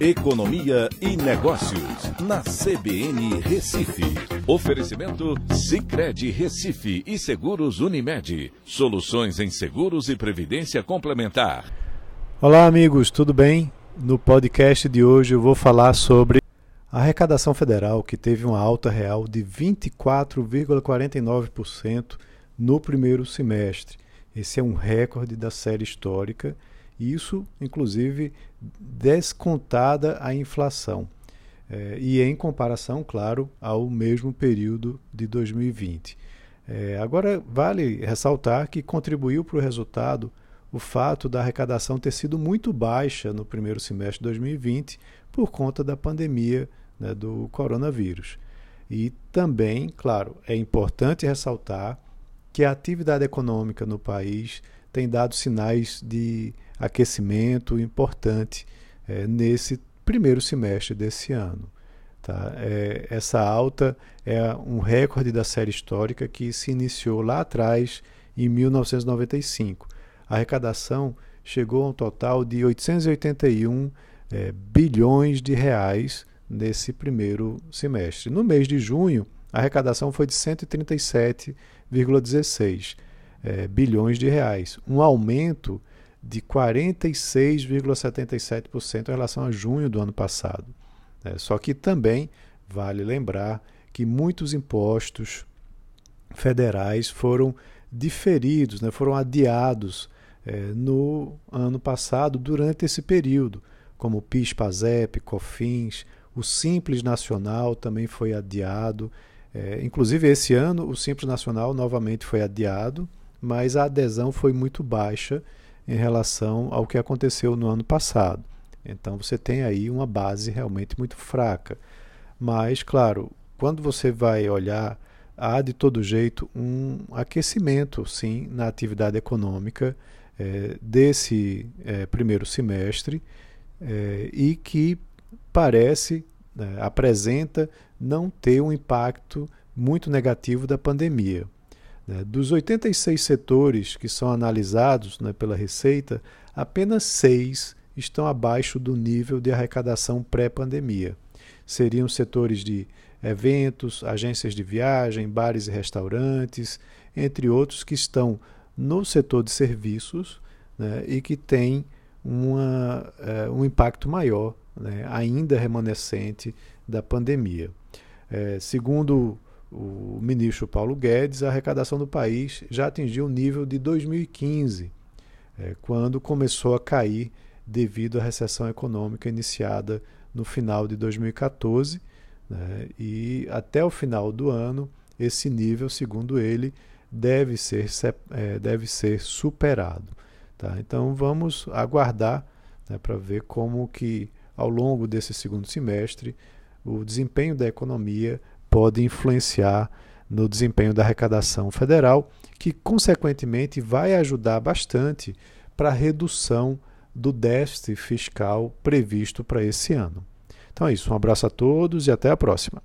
Economia e Negócios, na CBN Recife. Oferecimento Cicred Recife e Seguros Unimed. Soluções em seguros e previdência complementar. Olá, amigos, tudo bem? No podcast de hoje eu vou falar sobre a arrecadação federal, que teve uma alta real de 24,49% no primeiro semestre. Esse é um recorde da série histórica isso, inclusive, descontada a inflação. É, e em comparação, claro, ao mesmo período de 2020. É, agora, vale ressaltar que contribuiu para o resultado o fato da arrecadação ter sido muito baixa no primeiro semestre de 2020 por conta da pandemia né, do coronavírus. E também, claro, é importante ressaltar que a atividade econômica no país tem dado sinais de aquecimento importante é, nesse primeiro semestre desse ano. Tá? É, essa alta é um recorde da série histórica que se iniciou lá atrás, em 1995. A arrecadação chegou a um total de 881 é, bilhões de reais nesse primeiro semestre. No mês de junho, a arrecadação foi de 137,16 é, bilhões de reais, um aumento de 46,77% em relação a junho do ano passado. É, só que também vale lembrar que muitos impostos federais foram diferidos, né, foram adiados é, no ano passado durante esse período, como PIS, PASEP, COFINS, o Simples Nacional também foi adiado. É, inclusive, esse ano, o Simples Nacional novamente foi adiado, mas a adesão foi muito baixa em relação ao que aconteceu no ano passado. Então você tem aí uma base realmente muito fraca. Mas, claro, quando você vai olhar, há de todo jeito um aquecimento, sim, na atividade econômica é, desse é, primeiro semestre é, e que parece, né, apresenta não ter um impacto muito negativo da pandemia. Né? Dos 86 setores que são analisados né, pela Receita, apenas seis estão abaixo do nível de arrecadação pré-pandemia. Seriam setores de eventos, agências de viagem, bares e restaurantes, entre outros que estão no setor de serviços né, e que têm uma, uh, um impacto maior, né, ainda remanescente, da pandemia. É, segundo o ministro Paulo Guedes, a arrecadação do país já atingiu o nível de 2015, é, quando começou a cair devido à recessão econômica iniciada no final de 2014. Né, e até o final do ano, esse nível, segundo ele, deve ser, é, deve ser superado. Tá? Então vamos aguardar né, para ver como que ao longo desse segundo semestre o desempenho da economia pode influenciar no desempenho da arrecadação federal, que consequentemente vai ajudar bastante para a redução do déficit fiscal previsto para esse ano. Então é isso, um abraço a todos e até a próxima.